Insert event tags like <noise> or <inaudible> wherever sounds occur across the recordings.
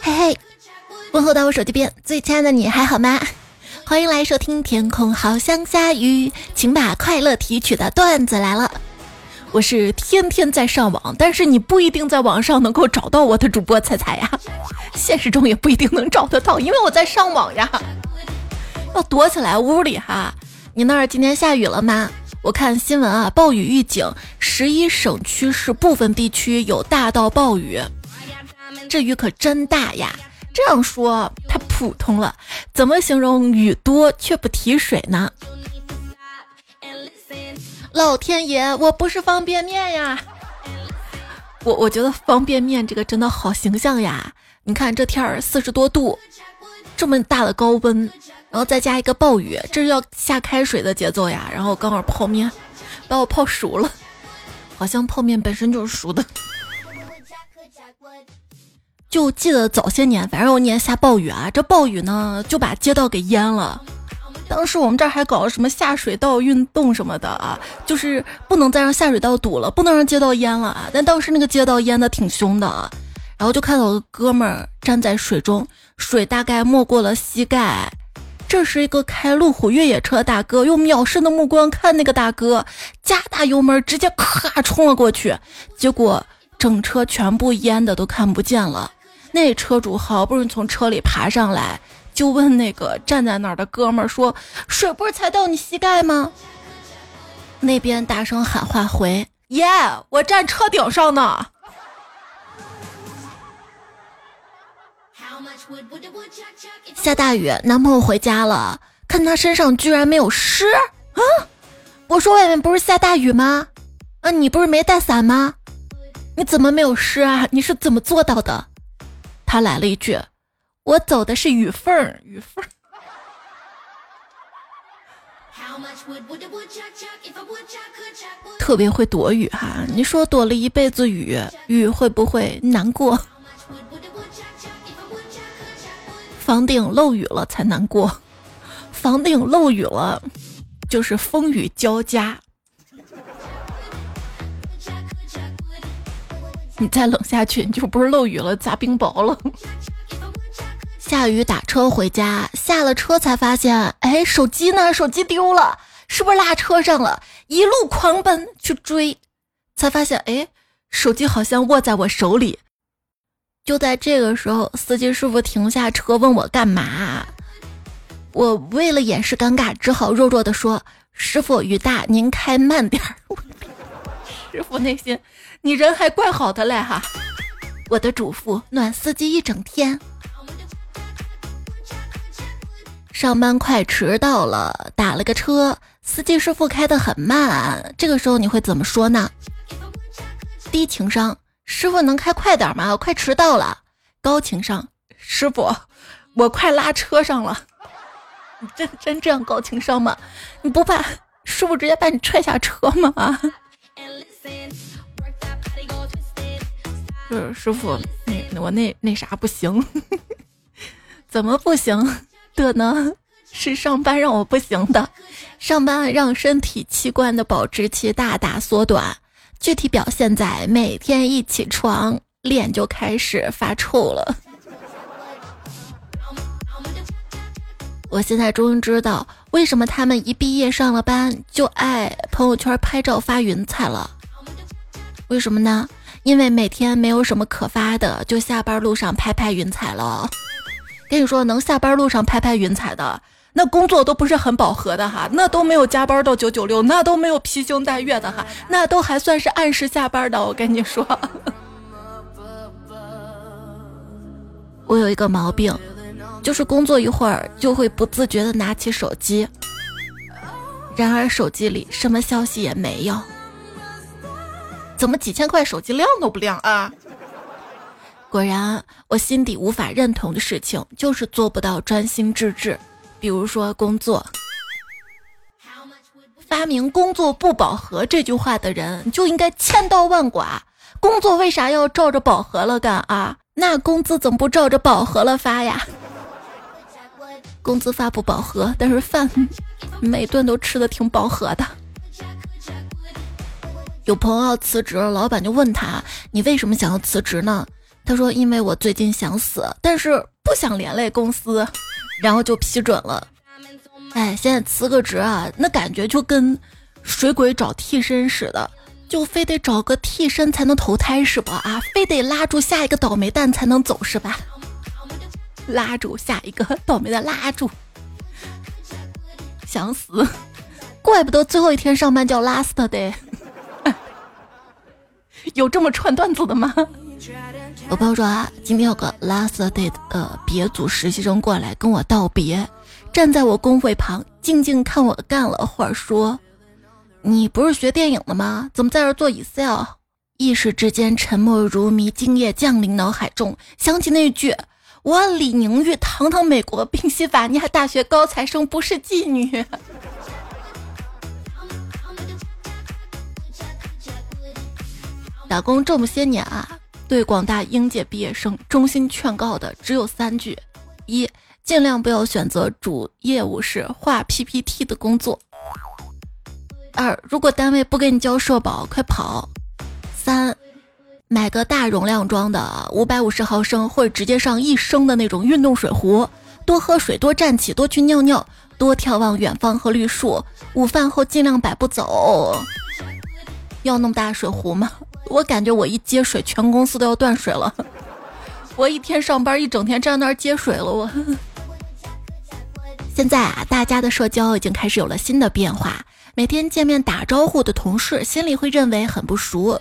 嘿嘿，问候到我手机边最亲爱的你还好吗？欢迎来收听《天空好像下雨》，请把快乐提取的段子来了。我是天天在上网，但是你不一定在网上能够找到我的主播彩彩呀，现实中也不一定能找得到，因为我在上网呀。要躲起来屋里哈。你那儿今天下雨了吗？我看新闻啊，暴雨预警，十一省区市部分地区有大到暴雨，这雨可真大呀！这样说太普通了，怎么形容雨多却不提水呢？老天爷，我不是方便面呀！我我觉得方便面这个真的好形象呀！你看这天儿四十多度，这么大的高温。然后再加一个暴雨，这是要下开水的节奏呀。然后刚好泡面把我泡熟了，好像泡面本身就是熟的。就记得早些年，反正有年下暴雨啊，这暴雨呢就把街道给淹了。当时我们这儿还搞了什么下水道运动什么的啊，就是不能再让下水道堵了，不能让街道淹了啊。但当时那个街道淹的挺凶的啊，然后就看到我哥们儿站在水中，水大概没过了膝盖。这是一个开路虎越野车的大哥，用藐视的目光看那个大哥，加大油门，直接咔冲了过去，结果整车全部淹的都看不见了。那车主好不容易从车里爬上来，就问那个站在那儿的哥们儿说：“水不是才到你膝盖吗？”那边大声喊话回：“耶，我站车顶上呢。”下大雨，男朋友回家了，看他身上居然没有湿啊！我说外面不是下大雨吗？啊，你不是没带伞吗？你怎么没有湿啊？你是怎么做到的？他来了一句：“我走的是雨缝儿，雨缝儿。”特别会躲雨哈，你说躲了一辈子雨，雨会不会难过？房顶漏雨了才难过，房顶漏雨了就是风雨交加。你再冷下去，你就不是漏雨了，砸冰雹了。下雨打车回家，下了车才发现，哎，手机呢？手机丢了，是不是落车上了？一路狂奔去追，才发现，哎，手机好像握在我手里。就在这个时候，司机师傅停下车问我干嘛。我为了掩饰尴尬，只好弱弱的说：“师傅，雨大，您开慢点儿。” <laughs> 师傅内心，你人还怪好的嘞哈。我的嘱咐暖司机一整天。上班快迟到了，打了个车，司机师傅开得很慢。这个时候你会怎么说呢？低情商。师傅能开快点吗？我快迟到了。高情商，师傅，我快拉车上了。你真真这样高情商吗？你不怕师傅直接把你踹下车吗？就是师傅，那我那那啥不行？<laughs> 怎么不行的呢？是上班让我不行的，上班让身体器官的保质期大大缩短。具体表现在每天一起床脸就开始发臭了。我现在终于知道为什么他们一毕业上了班就爱朋友圈拍照发云彩了。为什么呢？因为每天没有什么可发的，就下班路上拍拍云彩了。跟你说，能下班路上拍拍云彩的。那工作都不是很饱和的哈，那都没有加班到九九六，那都没有披星戴月的哈，那都还算是按时下班的。我跟你说，<laughs> 我有一个毛病，就是工作一会儿就会不自觉的拿起手机，然而手机里什么消息也没有。怎么几千块手机亮都不亮啊？果然，我心底无法认同的事情就是做不到专心致志。比如说工作，发明“工作不饱和”这句话的人就应该千刀万剐。工作为啥要照着饱和了干啊？那工资怎么不照着饱和了发呀？工资发不饱和，但是饭每顿都吃的挺饱和的。有朋友要辞职，老板就问他：“你为什么想要辞职呢？”他说因为我最近想死，但是不想连累公司，然后就批准了。哎，现在辞个职啊，那感觉就跟水鬼找替身似的，就非得找个替身才能投胎是吧？啊，非得拉住下一个倒霉蛋才能走是吧？拉住下一个倒霉的拉住，想死，<laughs> 怪不得最后一天上班叫 last day，<laughs> 有这么串段子的吗？<laughs> 我朋友说啊，今天有个 last day 的别组实习生过来跟我道别。站在我工会旁，静静看我干了会儿，说：“你不是学电影的吗？怎么在这做 Excel？” 一时之间沉默如谜，今夜降临脑海中，想起那句：“我李宁玉，堂堂美国宾夕法尼亚大学高材生，不是妓女。” <laughs> 打工这么些年啊，对广大应届毕业生衷心劝告的只有三句：一。尽量不要选择主业务是画 PPT 的工作。二，如果单位不给你交社保，快跑。三，买个大容量装的五百五十毫升或者直接上一升的那种运动水壶，多喝水，多站起，多去尿尿，多眺望远方和绿树。午饭后尽量百步走。要那么大水壶吗？我感觉我一接水，全公司都要断水了。<laughs> 我一天上班一整天站那儿接水了，我。<laughs> 现在啊，大家的社交已经开始有了新的变化。每天见面打招呼的同事，心里会认为很不熟；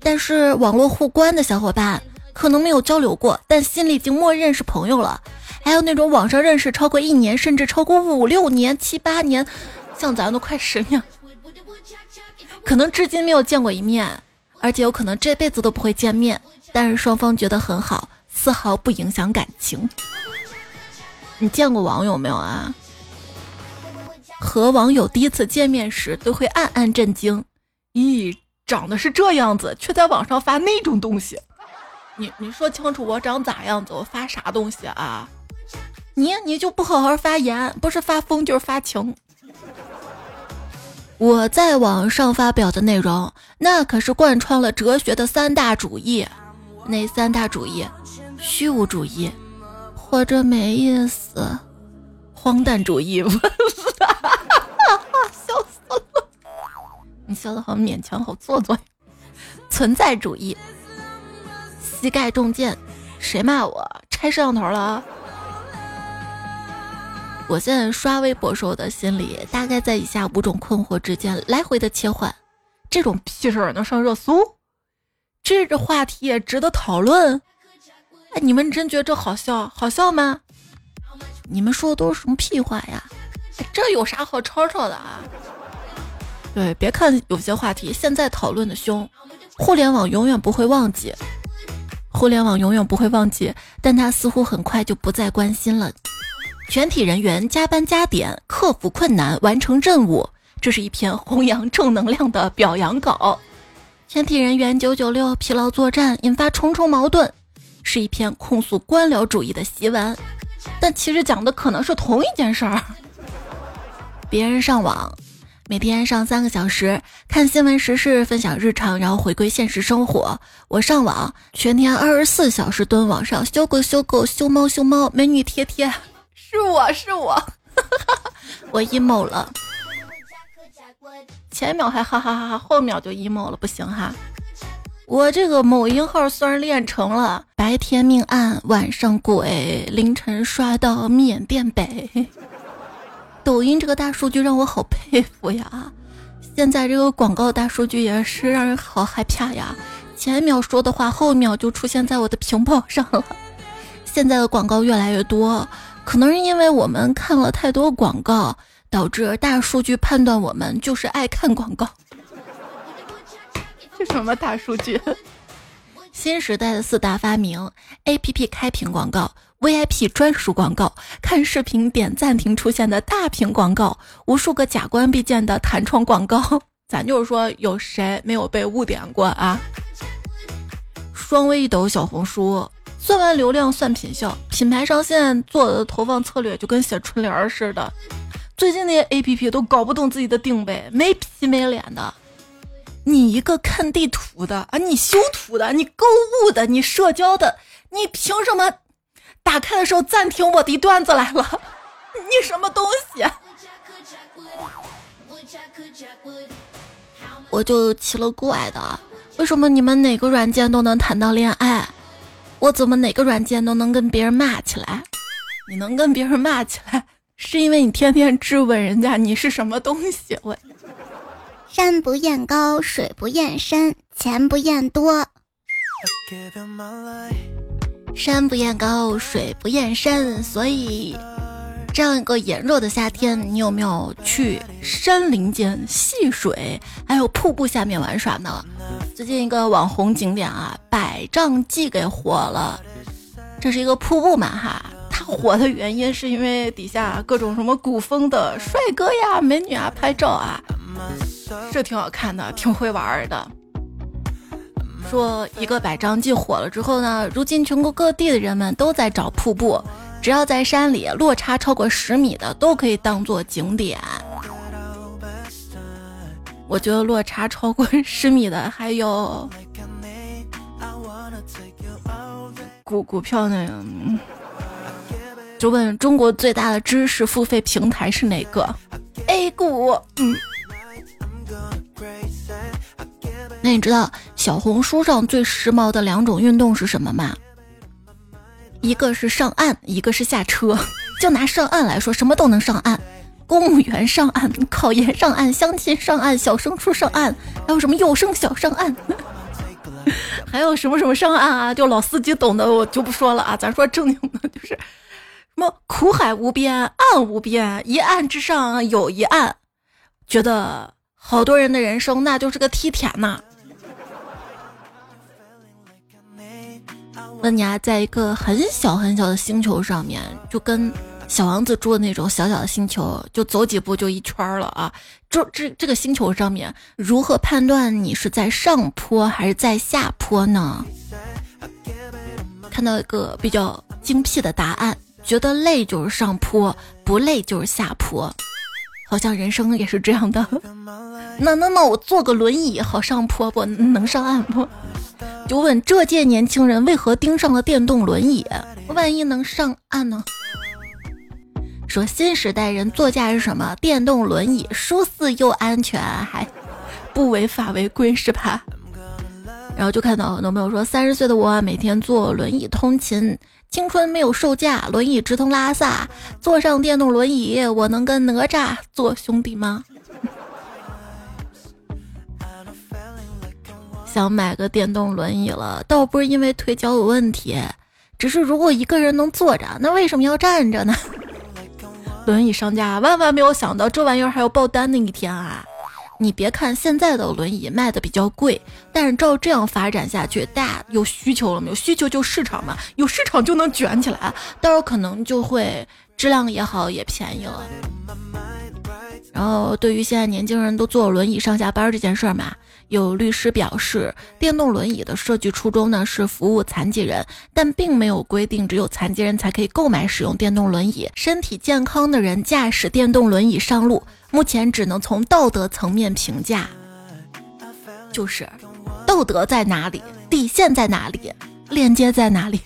但是网络互关的小伙伴，可能没有交流过，但心里已经默认是朋友了。还有那种网上认识超过一年，甚至超过五六年、七八年，像咱都快十年，可能至今没有见过一面，而且有可能这辈子都不会见面，但是双方觉得很好，丝毫不影响感情。你见过网友没有啊？和网友第一次见面时都会暗暗震惊，咦，长得是这样子，却在网上发那种东西。你你说清楚我长咋样子，我发啥东西啊？你你就不好好发言，不是发疯就是发情。我在网上发表的内容，那可是贯穿了哲学的三大主义，哪三大主义？虚无主义。活着没意思，荒诞主义，笑死了！你笑的好勉强，好做作。存在主义，膝盖中箭，谁骂我拆摄像头了？我现在刷微博时候的心理，大概在以下五种困惑之间来回的切换：这种屁事儿能上热搜？这个话题也值得讨论？哎，你们真觉得这好笑？好笑吗？你们说的都是什么屁话呀？这有啥好吵吵的啊？对，别看有些话题现在讨论的凶，互联网永远不会忘记，互联网永远不会忘记，但它似乎很快就不再关心了。全体人员加班加点，克服困难，完成任务。这是一篇弘扬正能量的表扬稿。全体人员九九六，疲劳作战，引发重重矛盾。是一篇控诉官僚主义的檄文，但其实讲的可能是同一件事儿。别人上网，每天上三个小时看新闻时事，分享日常，然后回归现实生活。我上网，全天二十四小时蹲网上修狗修狗修猫修猫，美女贴贴，是我是我，<laughs> 我 emo 了。<laughs> 前一秒还哈哈哈哈，后秒就 emo 了，不行哈。我这个某音号虽然练成了，白天命案，晚上鬼，凌晨刷到缅甸北。抖音这个大数据让我好佩服呀！现在这个广告大数据也是让人好害怕呀！前一秒说的话，后一秒就出现在我的屏保上了。现在的广告越来越多，可能是因为我们看了太多广告，导致大数据判断我们就是爱看广告。<laughs> 这什么大数据？<laughs> 新时代的四大发明：A P P 开屏广告、V I P 专属广告、看视频点暂停出现的大屏广告、无数个假关闭键的弹窗广告。<laughs> 咱就是说，有谁没有被误点过啊？双微一抖小红书，算完流量算品效，品牌商现在做的投放策略就跟写春联似的。最近那些 A P P 都搞不懂自己的定位，没皮没脸的。你一个看地图的啊，你修图的，你购物的，你社交的，你凭什么打开的时候暂停我的段子来了？你什么东西？我就奇了怪的，为什么你们哪个软件都能谈到恋爱，我怎么哪个软件都能跟别人骂起来？你能跟别人骂起来，是因为你天天质问人家你是什么东西？我。山不厌高，水不厌深，钱不厌多。山不厌高，水不厌深，所以这样一个炎热的夏天，你有没有去山林间戏水，还有瀑布下面玩耍呢？最近一个网红景点啊，百丈记给火了。这是一个瀑布嘛哈，它火的原因是因为底下各种什么古风的帅哥呀、美女啊拍照啊。这挺好看的，挺会玩的。说一个百丈记火了之后呢，如今全国各地的人们都在找瀑布，只要在山里落差超过十米的都可以当做景点。我觉得落差超过 <laughs> 十米的还有股股票那个，就问中国最大的知识付费平台是哪个？A 股，嗯。那你知道小红书上最时髦的两种运动是什么吗？一个是上岸，一个是下车。<laughs> 就拿上岸来说，什么都能上岸，公务员上岸，考研上岸，相亲上岸，小升初上岸，还有什么幼升小上岸，<laughs> 还有什么什么上岸啊？就老司机懂的，我就不说了啊。咱说正经的，就是什么苦海无边，岸无边，一岸之上有一岸，觉得好多人的人生那就是个梯田呐。问你啊，在一个很小很小的星球上面，就跟小王子住的那种小小的星球，就走几步就一圈了啊！这这这个星球上面，如何判断你是在上坡还是在下坡呢？看到一个比较精辟的答案，觉得累就是上坡，不累就是下坡，好像人生也是这样的。那那那我坐个轮椅好上坡不？能上岸不？就问这届年轻人为何盯上了电动轮椅？万一能上岸呢？说新时代人座驾是什么？电动轮椅，舒适又安全，还不违法违规是吧？然后就看到很多朋友说，三十岁的我每天坐轮椅通勤，青春没有售价，轮椅直通拉萨，坐上电动轮椅，我能跟哪吒做兄弟吗？想买个电动轮椅了，倒不是因为腿脚有问题，只是如果一个人能坐着，那为什么要站着呢？轮椅商家万万没有想到这玩意儿还有爆单的一天啊！你别看现在的轮椅卖的比较贵，但是照这样发展下去，大家有需求了没有？需求就市场嘛，有市场就能卷起来，到时候可能就会质量也好，也便宜了。然后对于现在年轻人都坐轮椅上下班这件事儿嘛。有律师表示，电动轮椅的设计初衷呢是服务残疾人，但并没有规定只有残疾人才可以购买使用电动轮椅。身体健康的人驾驶电动轮椅上路，目前只能从道德层面评价，就是道德在哪里，底线在哪里，链接在哪里？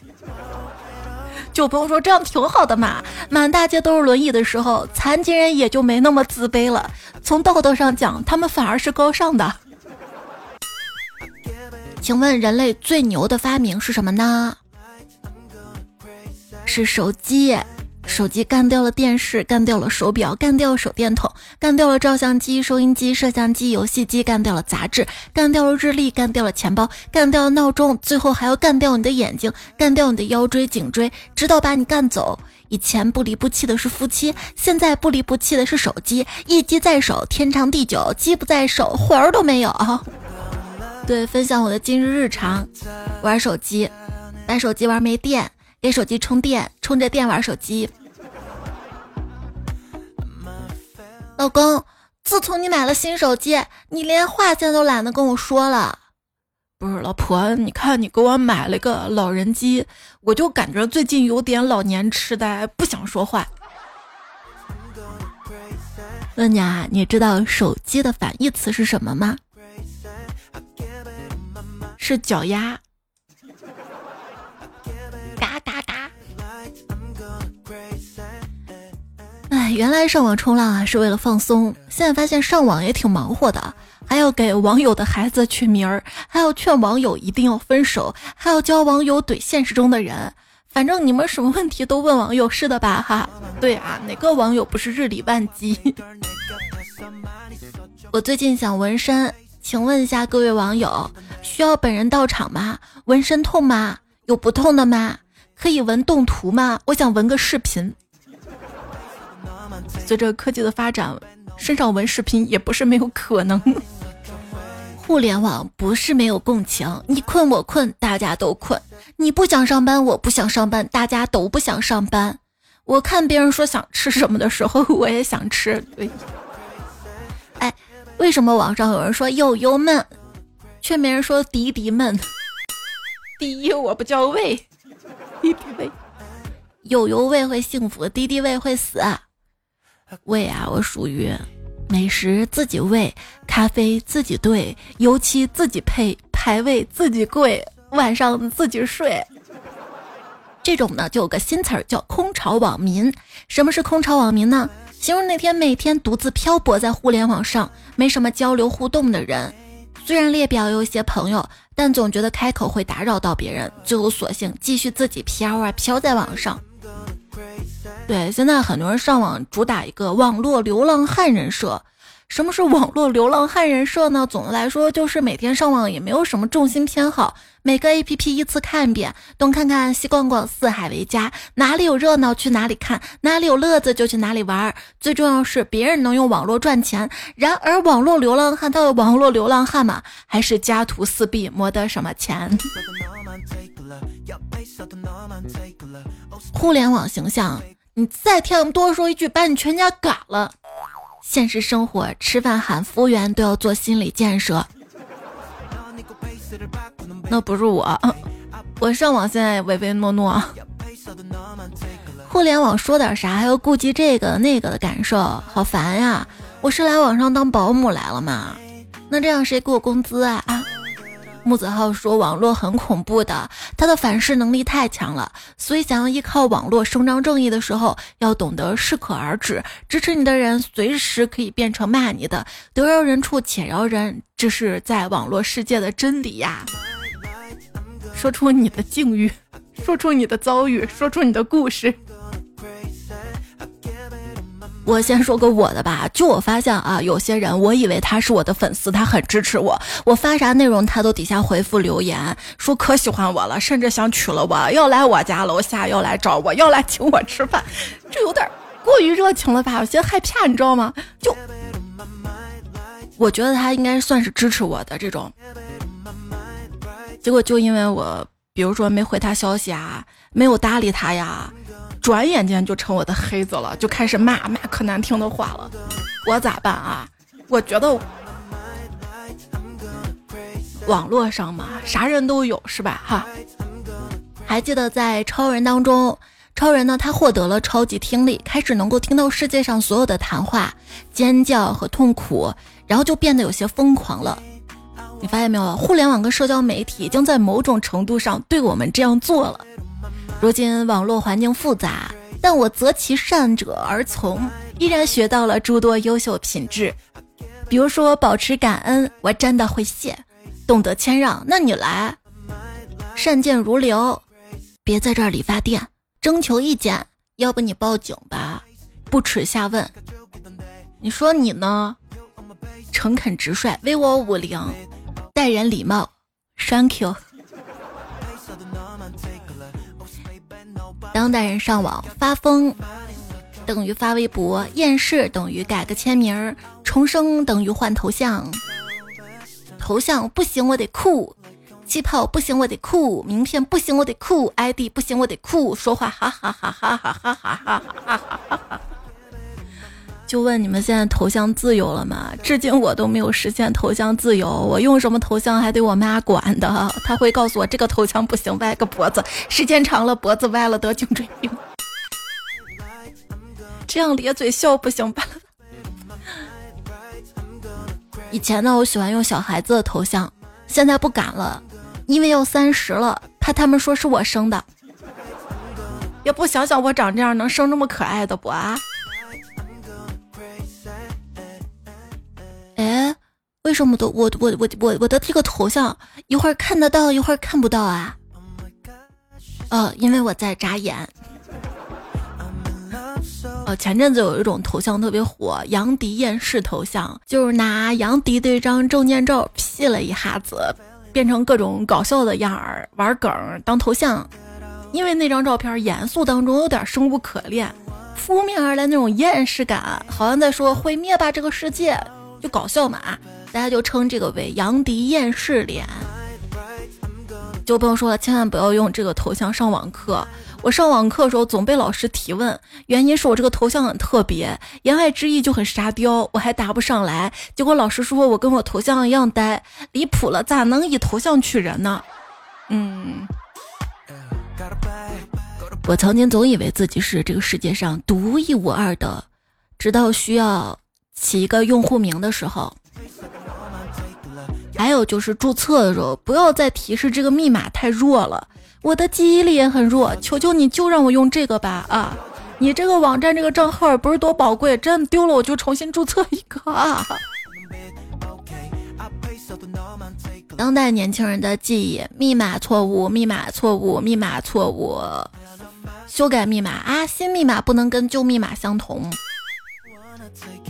<laughs> 就不用说这样挺好的嘛，满大街都是轮椅的时候，残疾人也就没那么自卑了。从道德上讲，他们反而是高尚的。请问人类最牛的发明是什么呢？是手机。手机干掉了电视，干掉了手表，干掉了手电筒，干掉了照相机、收音机、摄像机、游戏机，干掉了杂志，干掉了日历，干掉了钱包，干掉了闹钟，最后还要干掉你的眼睛，干掉你的腰椎、颈椎，直到把你干走。以前不离不弃的是夫妻，现在不离不弃的是手机。一机在手，天长地久；机不在手，魂儿都没有。对，分享我的今日日常：玩手机，带手机玩没电，给手机充电，充着电玩手机。老公，自从你买了新手机，你连话现在都懒得跟我说了。不是，老婆，你看你给我买了个老人机，我就感觉最近有点老年痴呆，不想说话。问你啊，你知道手机的反义词是什么吗？是脚丫。嘎嘎嘎！哎，原来上网冲浪啊是为了放松，现在发现上网也挺忙活的，还要给网友的孩子取名儿，还要劝网友一定要分手，还要教网友怼现实中的人。反正你们什么问题都问网友是的吧？哈，对啊，哪个网友不是日理万机？<laughs> 我最近想纹身，请问一下各位网友，需要本人到场吗？纹身痛吗？有不痛的吗？可以纹动图吗？我想纹个视频。随着科技的发展，身上纹视频也不是没有可能。<laughs> 互联网不是没有共情，你困我困，大家都困。你不想上班，我不想上班，大家都不想上班。我看别人说想吃什么的时候，我也想吃。对，哎，为什么网上有人说悠悠闷，却没人说迪迪闷？第一，我不叫胃，迪迪胃，悠悠胃会幸福，迪迪胃会死。胃啊，我属于。美食自己喂，咖啡自己兑，油漆自己配，排位自己跪，晚上自己睡。这种呢，就有个新词儿叫“空巢网民”。什么是空巢网民呢？形容那天每天独自漂泊在互联网上，没什么交流互动的人。虽然列表有一些朋友，但总觉得开口会打扰到别人，最后索性继续自己飘啊飘在网上。对，现在很多人上网主打一个网络流浪汉人设。什么是网络流浪汉人设呢？总的来说，就是每天上网也没有什么重心偏好，每个 A P P 依次看一遍，东看看西逛逛，四海为家，哪里有热闹去哪里看，哪里有乐子就去哪里玩。最重要是别人能用网络赚钱。然而，网络流浪汉到底网络流浪汉嘛，还是家徒四壁，没得什么钱？互联网形象。你再听多说一句，把你全家赶了。现实生活，吃饭喊服务员都要做心理建设。那不是我，<laughs> 我上网现在唯唯诺诺。互联网说点啥还要顾及这个那个的感受，好烦呀！我是来网上当保姆来了吗？那这样谁给我工资啊？啊？木子浩说：“网络很恐怖的，他的反噬能力太强了，所以想要依靠网络伸张正义的时候，要懂得适可而止。支持你的人随时可以变成骂你的，得饶人处且饶人，这是在网络世界的真理呀。说出你的境遇，说出你的遭遇，说出你的故事。”我先说个我的吧，就我发现啊，有些人我以为他是我的粉丝，他很支持我，我发啥内容他都底下回复留言，说可喜欢我了，甚至想娶了我，要来我家楼下，要来找我，要来请我吃饭，这有点过于热情了吧？有些害怕，你知道吗？就我觉得他应该算是支持我的这种，结果就因为我，比如说没回他消息啊，没有搭理他呀。转眼间就成我的黑子了，就开始骂骂可难听的话了。我咋办啊？我觉得网络上嘛，啥人都有是吧？哈。还记得在超人当中，超人呢他获得了超级听力，开始能够听到世界上所有的谈话、尖叫和痛苦，然后就变得有些疯狂了。你发现没有？互联网跟社交媒体已经在某种程度上对我们这样做了。如今网络环境复杂，但我择其善者而从，依然学到了诸多优秀品质。比如说，保持感恩，我真的会谢；懂得谦让，那你来；善见如流，别在这儿理发店；征求意见，要不你报警吧；不耻下问，你说你呢？诚恳直率，威我五零，待人礼貌，Thank you。当代人上网发疯，等于发微博；厌世等于改个签名；重生等于换头像。头像不行，我得酷；气泡不行，我得酷；名片不行，我得酷；ID 不行，我得酷。说话哈哈哈哈哈哈哈哈哈哈哈！就问你们现在头像自由了吗？至今我都没有实现头像自由，我用什么头像还得我妈管的，她会告诉我这个头像不行，歪个脖子，时间长了脖子歪了得颈椎病。这样咧嘴笑不行吧？以前呢，我喜欢用小孩子的头像，现在不敢了。因为要三十了，怕他们说是我生的。也不想想我长这样能生这么可爱的不啊？哎，为什么都我我我我我的这个头像一会儿看得到一会儿看不到啊？哦，因为我在眨眼。哦，前阵子有一种头像特别火，杨迪厌世头像，就是拿杨迪的一张证件照 P 了一下子，变成各种搞笑的样儿，玩梗当头像。因为那张照片严肃当中有点生无可恋，扑面而来那种厌世感，好像在说毁灭吧这个世界，就搞笑嘛，大家就称这个为杨迪厌世脸。就不用说了，千万不要用这个头像上网课。我上网课的时候总被老师提问，原因是我这个头像很特别，言外之意就很沙雕，我还答不上来。结果老师说我跟我头像一样呆，离谱了，咋能以头像取人呢？嗯，我曾经总以为自己是这个世界上独一无二的，直到需要起一个用户名的时候。还有就是注册的时候，不要再提示这个密码太弱了。我的记忆力也很弱，求求你就让我用这个吧啊！你这个网站这个账号不是多宝贵，真丢了我就重新注册一个啊！当代年轻人的记忆，密码错误，密码错误，密码错误，修改密码啊！新密码不能跟旧密码相同。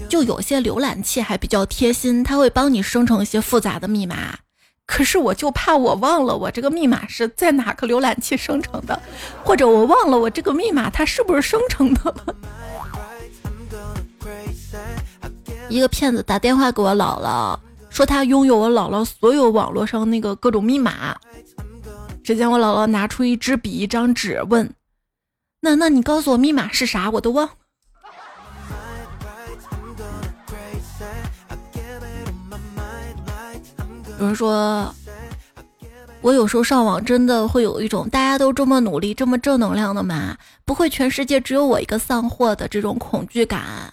就有些浏览器还比较贴心，它会帮你生成一些复杂的密码。可是我就怕我忘了我这个密码是在哪个浏览器生成的，或者我忘了我这个密码它是不是生成的了。<laughs> 一个骗子打电话给我姥姥，说他拥有我姥姥所有网络上那个各种密码。只见我姥姥拿出一支笔一张纸，问：“那那你告诉我密码是啥？我都忘。”有人说，我有时候上网真的会有一种大家都这么努力、这么正能量的嘛，不会全世界只有我一个丧货的这种恐惧感。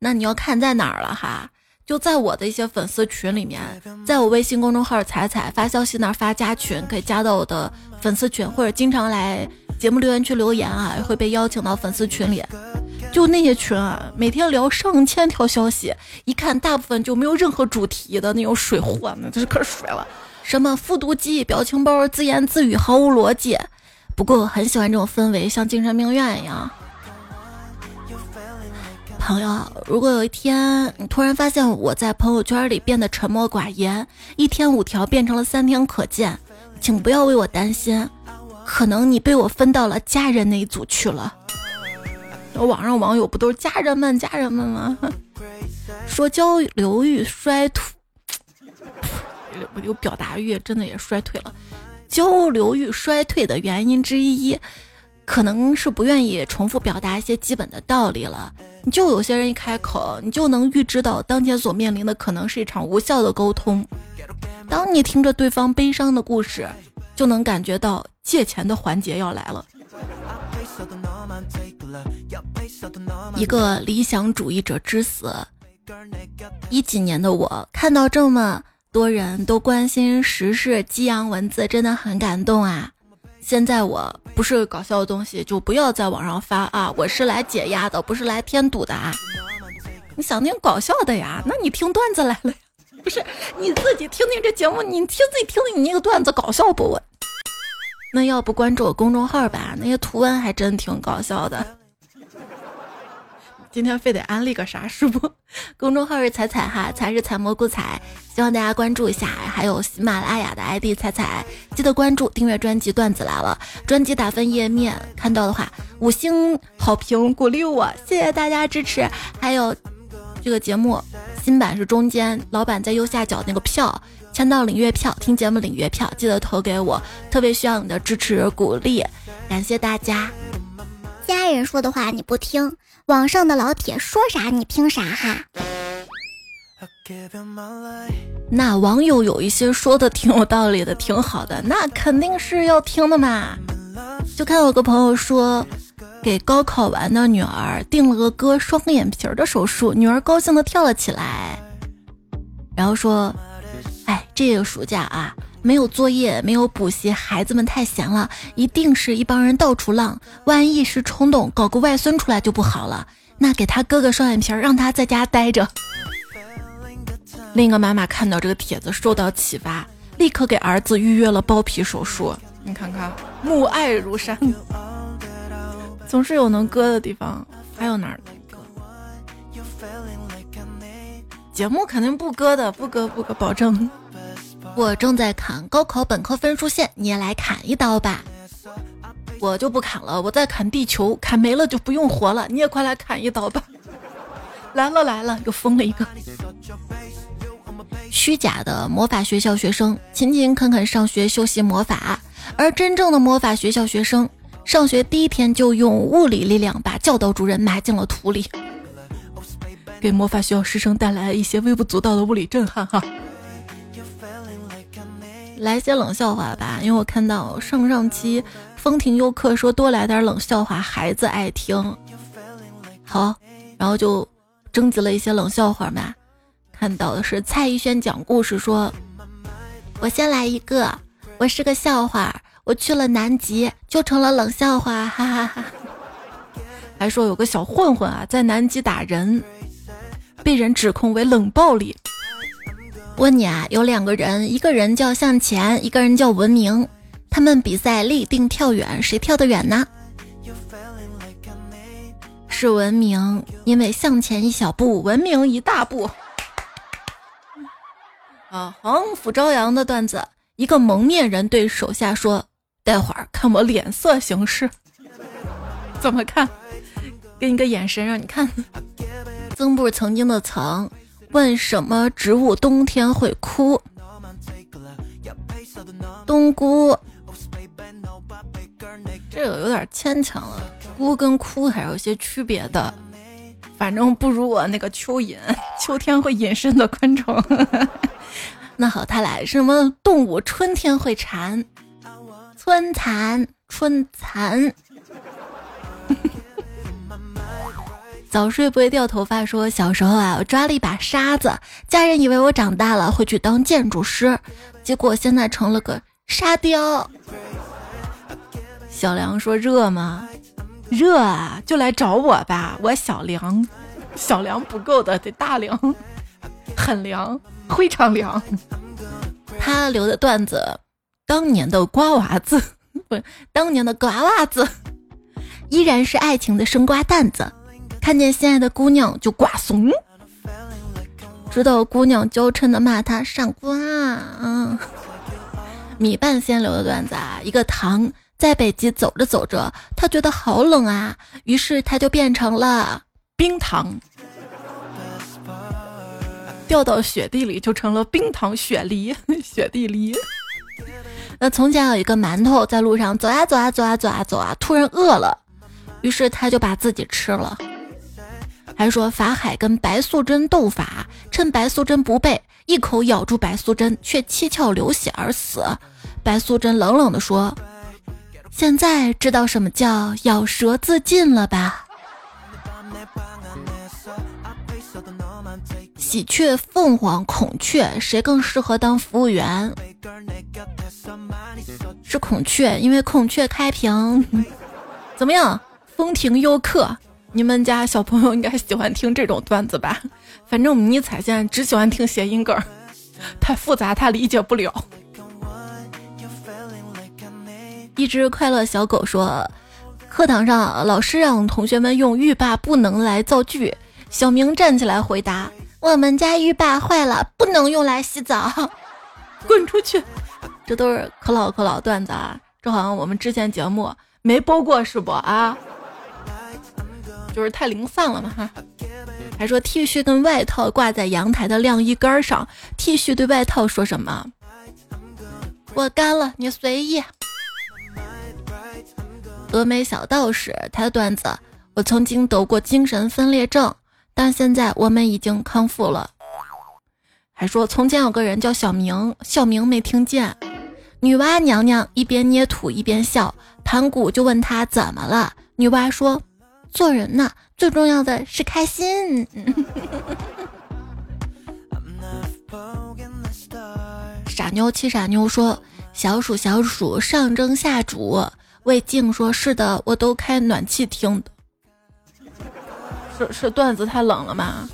那你要看在哪儿了哈？就在我的一些粉丝群里面，在我微信公众号“彩彩”发消息那儿发加群，可以加到我的粉丝群，或者经常来节目留言区留言啊，会被邀请到粉丝群里。就那些群啊，每天聊上千条消息，一看大部分就没有任何主题的那种水货，那就是可水了。什么复读机、表情包、自言自语，毫无逻辑。不过我很喜欢这种氛围，像精神病院一样。朋友，如果有一天你突然发现我在朋友圈里变得沉默寡言，一天五条变成了三天可见，请不要为我担心，可能你被我分到了家人那一组去了。网上网友不都是家人们家人们吗？<laughs> 说交流欲衰退，有表达欲真的也衰退了。交流欲衰退的原因之一，可能是不愿意重复表达一些基本的道理了。你就有些人一开口，你就能预知到当前所面临的可能是一场无效的沟通。当你听着对方悲伤的故事，就能感觉到借钱的环节要来了。一个理想主义者之死。一几年的我看到这么多人都关心时事、激扬文字，真的很感动啊！现在我不是搞笑的东西，就不要在网上发啊！我是来解压的，不是来添堵的啊！你想听搞笑的呀？那你听段子来了呀？不是你自己听听这节目，你听自己听听你那个段子搞笑不？那要不关注我公众号吧？那些图文还真挺搞笑的。今天非得安利个啥是不？<laughs> 公众号是彩彩哈，彩是采蘑菇彩，希望大家关注一下。还有喜马拉雅的 ID 彩彩，记得关注订阅专辑。段子来了，专辑打分页面看到的话，五星好评鼓励我，谢谢大家支持。还有这个节目新版是中间，老板在右下角那个票。签到领月票，听节目领月票，记得投给我，特别需要你的支持鼓励，感谢大家。家人说的话你不听，网上的老铁说啥你听啥哈。那网友有一些说的挺有道理的，挺好的，那肯定是要听的嘛。就看有个朋友说，给高考完的女儿定了个割双眼皮儿的手术，女儿高兴的跳了起来，然后说。哎，这个暑假啊，没有作业，没有补习，孩子们太闲了，一定是一帮人到处浪。万一一时冲动搞个外孙出来就不好了。那给他割个双眼皮，让他在家待着。另一个妈妈看到这个帖子，受到启发，立刻给儿子预约了包皮手术。你看看，母爱如山，<laughs> 总是有能割的地方，还有哪儿能割？节目肯定不割的，不割不割，保证。我正在砍高考本科分数线，你也来砍一刀吧。我就不砍了，我在砍地球，砍没了就不用活了。你也快来砍一刀吧。来了来了，又疯了一个。虚假的魔法学校学生勤勤恳恳上学修习魔法，而真正的魔法学校学生上学第一天就用物理力量把教导主任埋进了土里，给魔法学校师生带来一些微不足道的物理震撼哈。来些冷笑话吧，因为我看到上上期风停优客说多来点冷笑话，孩子爱听。好，然后就征集了一些冷笑话嘛。看到的是蔡艺轩讲故事说：“我先来一个，我是个笑话，我去了南极就成了冷笑话，哈哈哈。”还说有个小混混啊，在南极打人，被人指控为冷暴力。问你啊，有两个人，一个人叫向前，一个人叫文明，他们比赛立定跳远，谁跳得远呢？是文明，因为向前一小步，文明一大步。啊，黄甫朝阳的段子，一个蒙面人对手下说：“待会儿看我脸色行事，怎么看？给你个眼神，让你看。”曾布曾经的曾。问什么植物冬天会枯？冬菇，这个有点牵强了。菇跟枯还有一些区别的，反正不如我那个蚯蚓，<laughs> 秋天会隐身的昆虫。<laughs> 那好，他来什么动物春天会馋？春蚕，春蚕。早睡不会掉头发。说小时候啊，我抓了一把沙子，家人以为我长大了会去当建筑师，结果现在成了个沙雕。小梁说热吗？热啊，就来找我吧，我小梁。小梁不够的，得大梁，很凉，非常凉。他留的段子，当年的瓜娃子，不，当年的瓜娃子，依然是爱情的生瓜蛋子。看见心爱的姑娘就挂怂，直到姑娘娇嗔的骂他傻瓜。嗯，米半仙流的段子啊，一个糖在北极走着走着，他觉得好冷啊，于是他就变成了冰糖，掉到雪地里就成了冰糖雪梨，<laughs> 雪地梨。那从前有一个馒头在路上走啊走啊走啊走啊走啊，突然饿了，于是他就把自己吃了。还说法海跟白素贞斗法，趁白素贞不备，一口咬住白素贞，却七窍流血而死。白素贞冷冷地说：“现在知道什么叫咬舌自尽了吧？”喜鹊、凤凰、孔雀，谁更适合当服务员？是孔雀，因为孔雀开屏。<laughs> 怎么样，风停优客？你们家小朋友应该喜欢听这种段子吧？<laughs> 反正迷彩现在只喜欢听谐音梗，<laughs> 太复杂他理解不了。一只快乐小狗说：“课堂上老师让同学们用‘浴霸不能’来造句，小明站起来回答：‘我们家浴霸坏了，不能用来洗澡，<laughs> 滚出去！’这都是可老可老段子啊，这好像我们之前节目没播过是不啊？”就是太零散了嘛哈，还说 T 恤跟外套挂在阳台的晾衣杆上，T 恤对外套说什么？我干了，你随意。峨眉小道士他的段子，我曾经得过精神分裂症，但现在我们已经康复了。还说从前有个人叫小明，小明没听见，女娲娘娘一边捏土一边笑，盘古就问他怎么了，女娲说。做人呢，最重要的是开心。傻傻妞七傻妞说：“小暑小暑上蒸下煮。”魏静说：“是的，我都开暖气听的。”是是段子太冷了吗？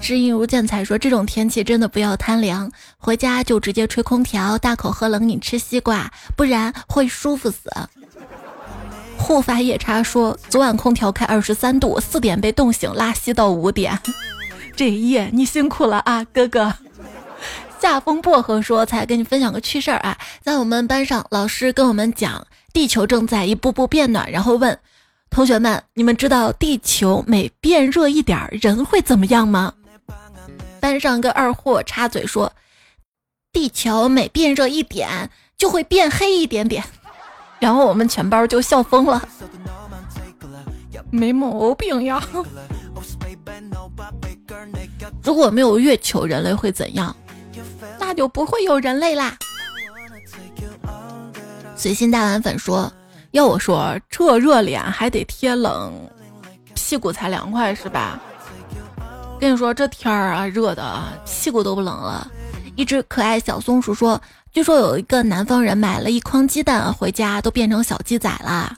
知音如见才说：“这种天气真的不要贪凉，回家就直接吹空调，大口喝冷饮，吃西瓜，不然会舒服死。”护发夜叉说：“昨晚空调开二十三度，四点被冻醒，拉稀到五点。<laughs> 这一夜你辛苦了啊，哥哥。<laughs> ”夏风薄荷说：“才跟你分享个趣事儿啊，在我们班上，老师跟我们讲，地球正在一步步变暖，然后问。”同学们，你们知道地球每变热一点儿，人会怎么样吗？班上个二货插嘴说：“地球每变热一点，就会变黑一点点。”然后我们全班就笑疯了。没毛病呀！如果没有月球，人类会怎样？那就不会有人类啦。随心大碗粉说。要我说，这热脸还得贴冷，屁股才凉快是吧？跟你说这天儿啊，热的屁股都不冷了。一只可爱小松鼠说：“据说有一个南方人买了一筐鸡蛋回家，都变成小鸡仔了。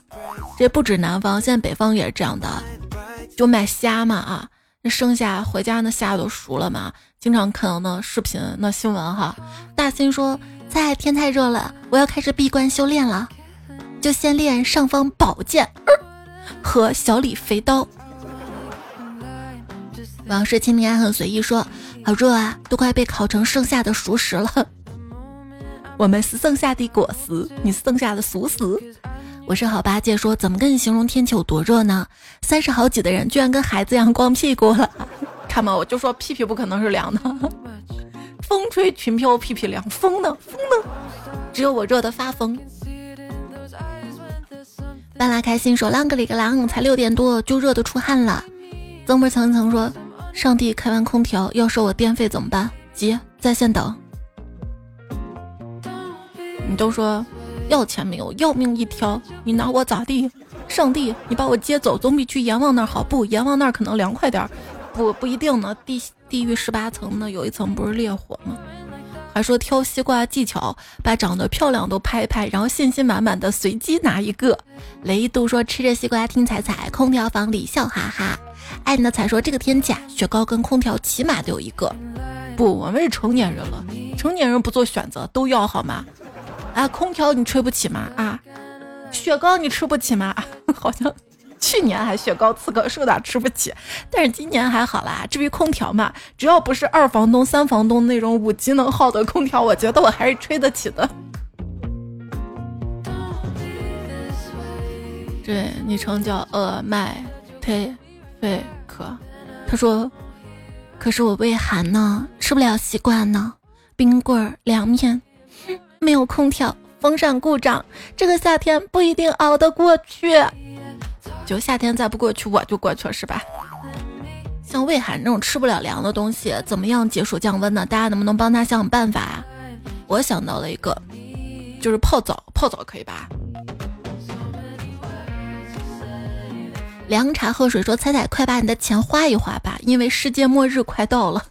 这不止南方，现在北方也是这样的。就买虾嘛啊，那生虾回家那虾都熟了嘛。经常看到那视频那新闻哈。大新说：在天太热了，我要开始闭关修炼了。”就先练尚方宝剑和小李飞刀。往事清明爱很随意说：“好热啊，都快被烤成剩下的熟食了。我们是剩下的果实，你是剩下的熟食。”我是好八戒说：“怎么跟你形容天气有多热呢？三十好几的人居然跟孩子一样光屁股了。看吧，我就说屁屁不可能是凉的，风吹裙飘屁屁凉，风呢？风呢？只有我热的发疯。”半拉开心说：“啷个里个啷，才六点多就热得出汗了。”曾不层层说：“上帝开完空调要收我电费怎么办？”急，在线等。你都说要钱没有，要命一条，你拿我咋地？上帝，你把我接走，总比去阎王那儿好。不，阎王那儿可能凉快点儿，不不一定呢。地地狱十八层呢，有一层不是烈火吗？还说挑西瓜技巧，把长得漂亮都拍一拍，然后信心满满的随机拿一个。雷度说吃着西瓜听彩彩，空调房里笑哈哈。爱你的彩说这个天假，雪糕跟空调起码得有一个。不，我们是成年人了，成年人不做选择都要好吗？啊，空调你吹不起吗？啊，雪糕你吃不起吗？<laughs> 好像。去年还雪糕刺客受点吃不起，但是今年还好啦。至于空调嘛，只要不是二房东、三房东那种五级能耗的空调，我觉得我还是吹得起的。对，昵称叫呃麦忒费可，他说：“可是我胃寒呢，吃不了西瓜呢，冰棍儿、凉面，没有空调，风扇故障，这个夏天不一定熬得过去。”就夏天再不过去，我就过去了，是吧？像胃寒这种吃不了凉的东西，怎么样解暑降温呢？大家能不能帮他想想办法？我想到了一个，就是泡澡，泡澡可以吧？凉茶喝水说：“彩彩，快把你的钱花一花吧，因为世界末日快到了。”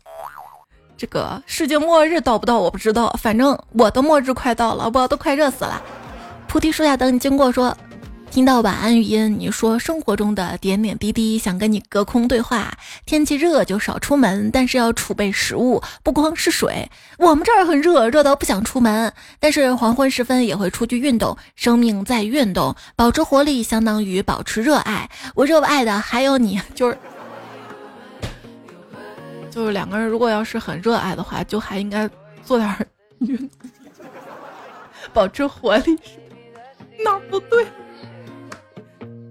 这个世界末日到不到我不知道，反正我的末日快到了，我都快热死了。菩提树下等你经过说。听到晚安语音，你说生活中的点点滴滴，想跟你隔空对话。天气热就少出门，但是要储备食物，不光是水。我们这儿很热，热到不想出门，但是黄昏时分也会出去运动。生命在运动，保持活力相当于保持热爱。我热爱的还有你，就是就是两个人，如果要是很热爱的话，就还应该做点运，保持活力。哪不对？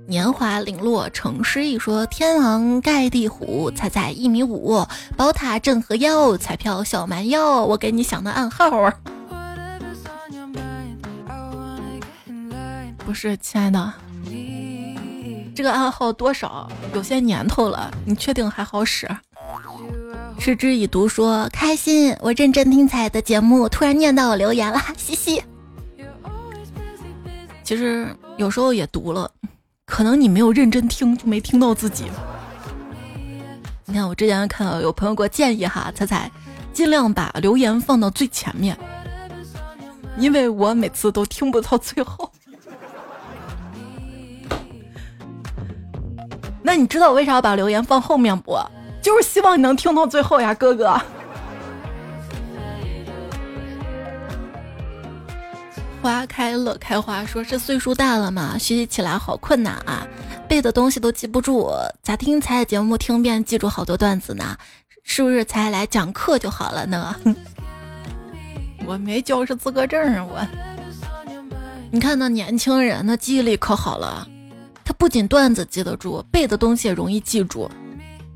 年华零落成诗意，说天王盖地虎，彩彩一米五，宝塔镇河妖，彩票小蛮腰，我给你想的暗号啊。不是，亲爱的，这个暗号多少？有些年头了，你确定还好使？嗤之以读说开心，我认真听彩的节目，突然念到我留言了，<laughs> 嘻嘻。其实有时候也读了。可能你没有认真听，就没听到自己。你看，我之前看到有朋友给我建议哈，彩彩尽量把留言放到最前面，因为我每次都听不到最后。<laughs> 那你知道我为啥要把留言放后面不？就是希望你能听到最后呀，哥哥。花开乐开花，说是岁数大了嘛，学习起来好困难啊，背的东西都记不住，咋听彩彩节目听遍记住好多段子呢？是不是才来讲课就好了呢？我没教师资格证啊，我。你看那年轻人，那记忆力可好了，他不仅段子记得住，背的东西也容易记住。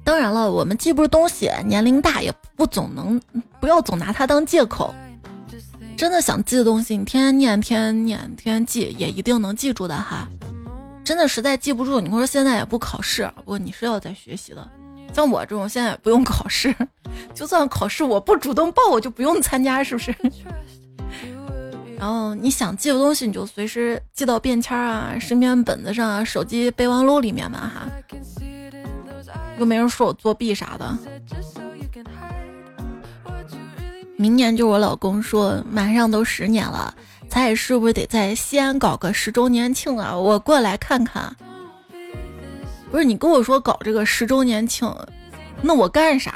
当然了，我们记不住东西，年龄大也不总能，不要总拿它当借口。真的想记的东西，你天天念，天天念，天天记，也一定能记住的哈。真的实在记不住，你说现在也不考试，不过你是要在学习的。像我这种现在也不用考试，<laughs> 就算考试我不主动报，我就不用参加，是不是？然后你想记的东西，你就随时记到便签啊、身边本子上啊、手机备忘录里面嘛哈。又没人说我作弊啥的。明年就我老公说，马上都十年了，咱也是不是得在西安搞个十周年庆啊？我过来看看。不是你跟我说搞这个十周年庆，那我干啥？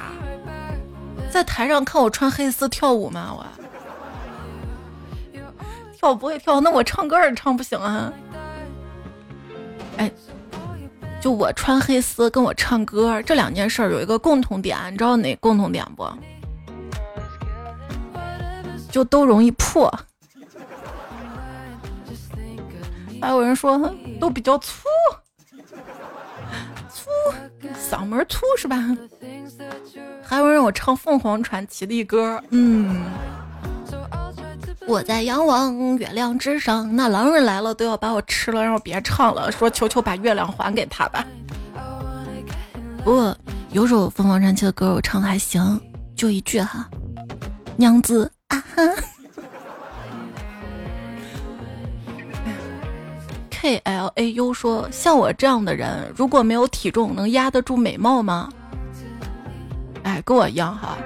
在台上看我穿黑丝跳舞吗？我跳不会跳，那我唱歌也唱不行啊。哎，就我穿黑丝跟我唱歌这两件事儿有一个共同点，你知道哪共同点不？就都容易破，还有人说都比较粗，粗嗓门粗是吧？还有人让我唱凤凰传奇的歌，嗯，我在仰望月亮之上，那狼人来了都要把我吃了，让我别唱了，说求求把月亮还给他吧。不过有首凤凰传奇的歌我唱的还行，就一句哈，娘子。啊哈，K L A U 说：“像我这样的人，如果没有体重，能压得住美貌吗？”哎，跟我一样哈，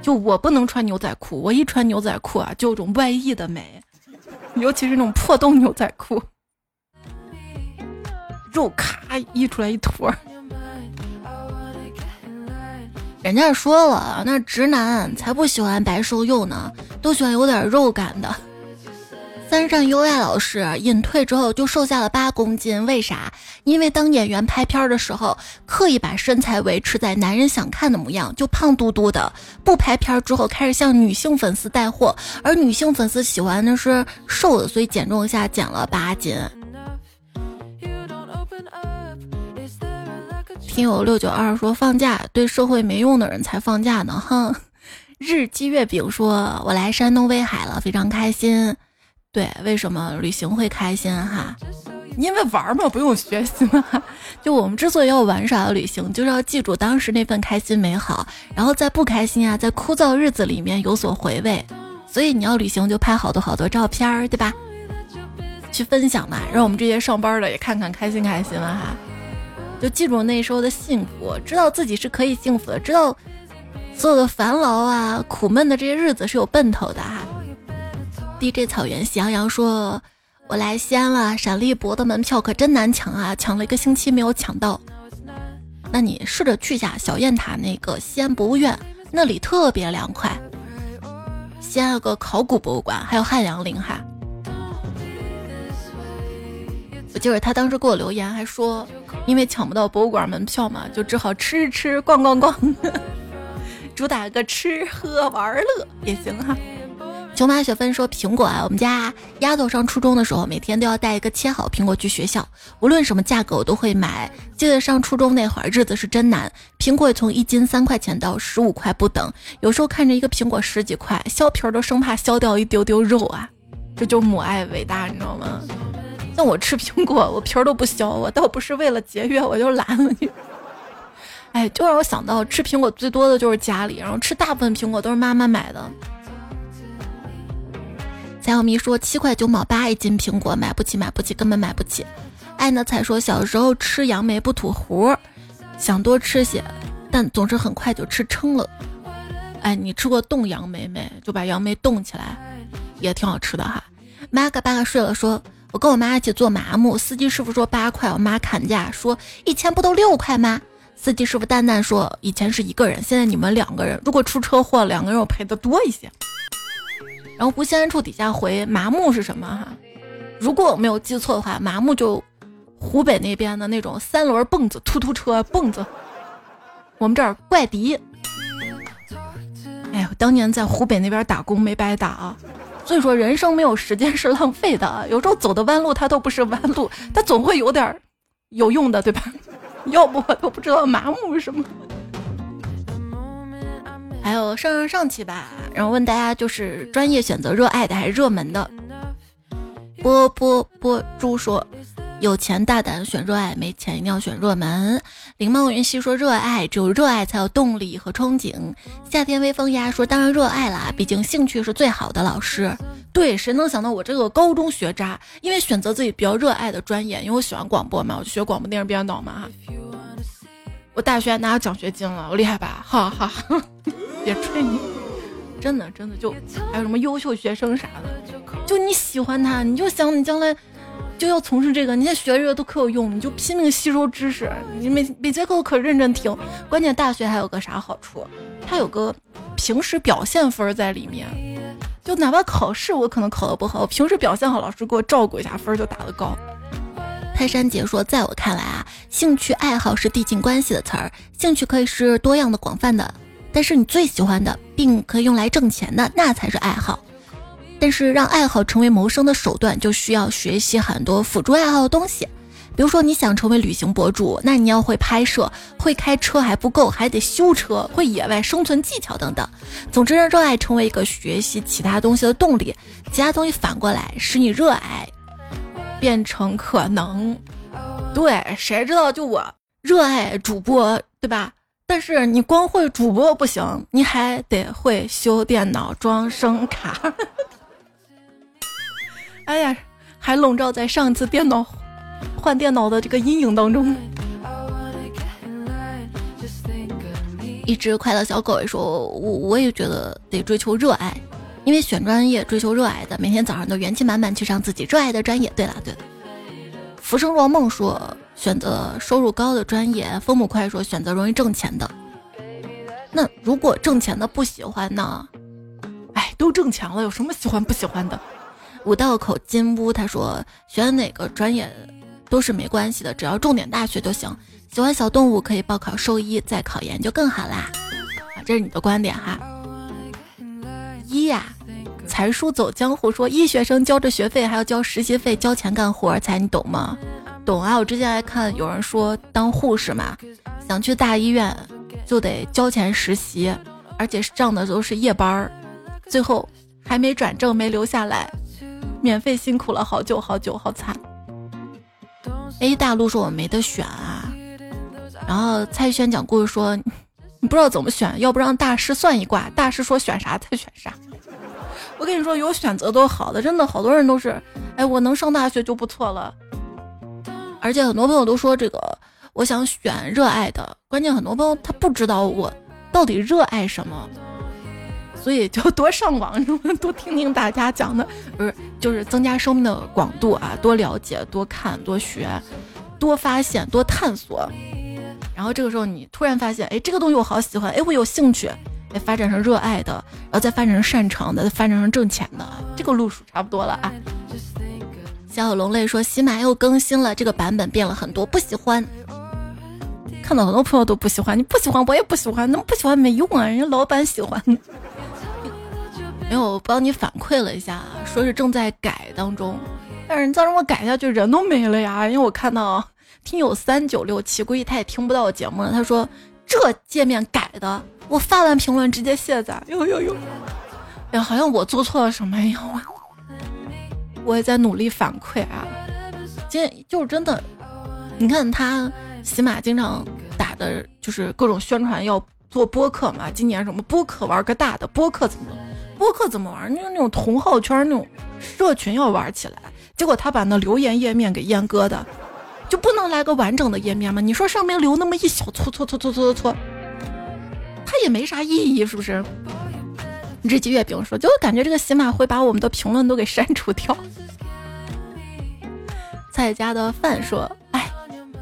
就我不能穿牛仔裤，我一穿牛仔裤啊，就有种外溢的美，尤其是那种破洞牛仔裤，肉咔溢出来一坨。人家说了，那直男才不喜欢白瘦幼呢，都喜欢有点肉感的。三上优爱老师隐退之后就瘦下了八公斤，为啥？因为当演员拍片的时候，刻意把身材维持在男人想看的模样，就胖嘟嘟的；不拍片之后，开始向女性粉丝带货，而女性粉丝喜欢的是瘦的，所以减重一下减了八斤。听友六九二说放假对社会没用的人才放假呢，哼！<laughs> 日积月饼说，我来山东威海了，非常开心。对，为什么旅行会开心哈？因为玩嘛，不用学习嘛。就我们之所以要玩耍的旅行，就是要记住当时那份开心美好，然后在不开心啊，在枯燥日子里面有所回味。所以你要旅行就拍好多好多照片儿，对吧？去分享嘛，让我们这些上班的也看看开心开心了哈。就记住那时候的幸福，知道自己是可以幸福的，知道所有的烦劳啊、苦闷的这些日子是有奔头的哈。DJ 草原喜羊羊说：“我来西安了，陕历博的门票可真难抢啊，抢了一个星期没有抢到。那你试着去下小雁塔那个西安博物院，那里特别凉快。西安有个考古博物馆，还有汉阳陵哈。”我记得他当时给我留言，还说因为抢不到博物馆门票嘛，就只好吃吃逛逛逛，<laughs> 主打个吃喝玩乐也行哈。熊马雪芬说苹果啊，我们家丫头上初中的时候，每天都要带一个切好苹果去学校，无论什么价格我都会买。记得上初中那会儿，日子是真难，苹果从一斤三块钱到十五块不等，有时候看着一个苹果十几块，削皮儿都生怕削掉一丢丢肉啊，这就母爱伟大，你知道吗？像我吃苹果，我皮儿都不削，我倒不是为了节约，我就懒了你。哎，就让我想到吃苹果最多的就是家里，然后吃大部分苹果都是妈妈买的。彩小咪说七块九毛八一斤苹果，买不起，买不起，根本买不起。爱呢才说小时候吃杨梅不吐核，想多吃些，但总是很快就吃撑了。哎，你吃过冻杨梅没？就把杨梅冻起来，也挺好吃的哈。妈个巴个睡了，说我跟我妈一起做麻木，司机师傅说八块，我妈砍价说一千不都六块吗？司机师傅淡淡说以前是一个人，现在你们两个人，如果出车祸，两个人我赔的多一些。然后无限处底下回麻木是什么哈？如果我没有记错的话，麻木就湖北那边的那种三轮蹦子、突突车蹦子。我们这儿怪迪。哎呀，当年在湖北那边打工没白打啊。所以说，人生没有时间是浪费的。有时候走的弯路它都不是弯路，它总会有点有用的，对吧？要不我都不知道麻木是什么。还有上上上期吧，然后问大家就是专业选择热爱的还是热门的？波波波猪说。有钱大胆选热爱，没钱一定要选热门。林梦云熙说：“热爱，只有热爱才有动力和憧憬。”夏天微风呀说：“当然热爱啦，毕竟兴趣是最好的老师。”对，谁能想到我这个高中学渣，因为选择自己比较热爱的专业，因为我喜欢广播嘛，我就学广播电视编导嘛哈。我大学拿奖学金了，我厉害吧？哈哈，别吹牛，真的真的就还有什么优秀学生啥的，就你喜欢他，你就想你将来。就要从事这个，你现在学这个都可有用，你就拼命吸收知识，你每每节课可认真听。关键大学还有个啥好处？它有个平时表现分在里面，就哪怕考试我可能考得不好，我平时表现好，老师给我照顾一下，分就打得高。泰山姐说，在我看来啊，兴趣爱好是递进关系的词儿，兴趣可以是多样的、广泛的，但是你最喜欢的，并可以用来挣钱的，那才是爱好。但是让爱好成为谋生的手段，就需要学习很多辅助爱好的东西。比如说，你想成为旅行博主，那你要会拍摄，会开车还不够，还得修车，会野外生存技巧等等。总之，热爱成为一个学习其他东西的动力，其他东西反过来使你热爱变成可能。对，谁知道就我热爱主播，对吧？但是你光会主播不行，你还得会修电脑、装声卡。<laughs> 哎呀，还笼罩在上次电脑换电脑的这个阴影当中。一只快乐小狗也说：“我我也觉得得追求热爱，因为选专业追求热爱的，每天早上都元气满满去上自己热爱的专业。”对了对了，浮生若梦说选择收入高的专业，风母快说选择容易挣钱的。那如果挣钱的不喜欢呢？哎，都挣钱了，有什么喜欢不喜欢的？五道口金屋他说选哪个专业都是没关系的，只要重点大学就行。喜欢小动物可以报考兽医，再考研就更好啦。啊，这是你的观点哈。一呀，才疏走江湖说医学生交着学费还要交实习费，交钱干活才你懂吗？懂啊，我之前还看有人说当护士嘛，想去大医院就得交钱实习，而且上的都是夜班儿，最后还没转正没留下来。免费辛苦了好久好久，好惨。A 大陆说我没得选啊，然后蔡轩讲故事说你不知道怎么选，要不让大师算一卦，大师说选啥他选啥。我跟你说有选择都好的，真的好多人都是，哎，我能上大学就不错了。而且很多朋友都说这个，我想选热爱的，关键很多朋友他不知道我到底热爱什么。所以就多上网，<laughs> 多听听大家讲的，不是就是增加生命的广度啊，多了解，多看，多学，多发现，多探索。然后这个时候你突然发现，哎，这个东西我好喜欢，哎，我有兴趣，再，发展成热爱的，然后再发展成擅长的，再发展成挣钱的，这个路数差不多了啊。小小龙泪说，喜马又更新了，这个版本变了很多，不喜欢。看到很多朋友都不喜欢，你不喜欢我也不喜欢，那么不喜欢没用啊，人家老板喜欢。没有帮你反馈了一下，说是正在改当中，但是你再让我改下去，人都没了呀。因为我看到听友三九六七，估计他也听不到我节目了。他说这界面改的，我发完评论直接卸载。呦呦呦，哎，好像我做错了什么一样？我也在努力反馈啊。今天就是真的，你看他喜马经常打的就是各种宣传要做播客嘛。今年什么播客玩个大的，播客怎么？播客怎么玩？就是那种同号圈那种社群要玩起来，结果他把那留言页面给阉割的，就不能来个完整的页面吗？你说上面留那么一小撮撮撮撮撮撮，它也没啥意义，是不是？日积月饼说，就感觉这个喜马会把我们的评论都给删除掉。在家的饭说，哎，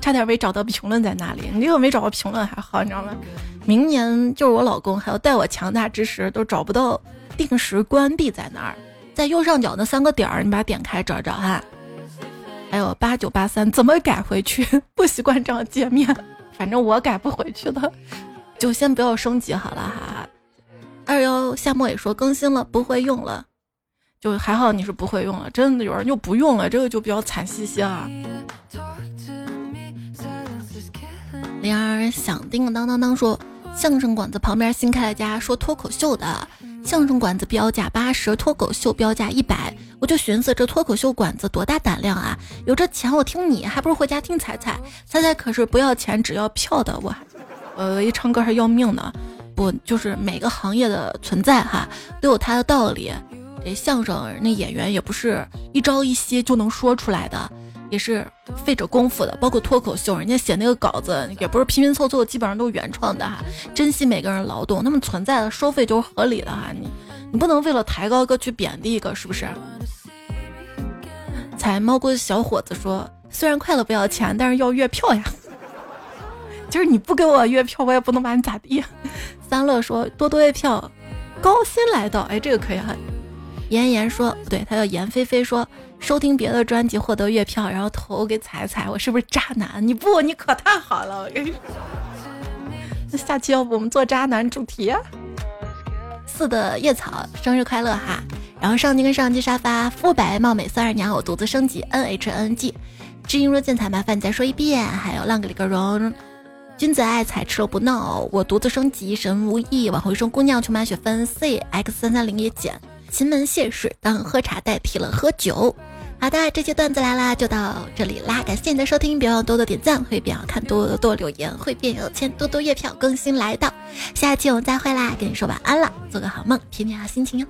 差点没找到评论在哪里。你这个没找到评论还好，你知道吗？明年就是我老公还要带我强大之时都找不到定时关闭在哪儿，在右上角那三个点儿，你把它点开找找哈。还有八九八三怎么改回去？<laughs> 不习惯这样界面，反正我改不回去的，就先不要升级好了哈。二幺夏末也说更新了，不会用了，就还好你是不会用了，真的有人就不用了，这个就比较惨兮兮啊。灵儿响叮当当当说，相声馆子旁边新开了家说脱口秀的，相声馆子标价八十，脱口秀标价一百，我就寻思这脱口秀馆子多大胆量啊，有这钱我听你还不如回家听彩彩，彩彩可是不要钱只要票的，我，呃一唱歌还要命呢。不，就是每个行业的存在哈，都有它的道理。这相声那演员也不是一朝一夕就能说出来的，也是费着功夫的。包括脱口秀，人家写那个稿子也不是拼拼凑凑，基本上都是原创的哈。珍惜每个人劳动，那么存在的收费就是合理的哈。你你不能为了抬高个去贬低一个，是不是？采蘑菇的小伙子说，虽然快乐不要钱，但是要月票呀。<laughs> 就是你不给我月票，我也不能把你咋地。三乐说多多月票，高薪来到，哎，这个可以哈。妍妍说不对，他叫严菲菲说收听别的专辑获得月票，然后投给彩彩，我是不是渣男？你不，你可太好了，我跟你说。<laughs> 那下期要不我们做渣男主题？四的叶草生日快乐哈！然后上期跟上期沙发肤白貌美三二娘，我独自升级 N H N G。知音若见彩，麻烦你再说一遍。还有浪个里个荣。君子爱财，吃了不闹。我独自升级，神无意。往后一生姑娘，去满雪分。C X 三三零也减。秦门谢水，当喝茶代替了喝酒。好的，这期段子来啦，就到这里啦。感谢你的收听，别忘多多点赞，会变好看，多多留言，会变有钱，多多月票更新来到。下期我们再会啦，跟你说晚安了，做个好梦，天天好心情哟。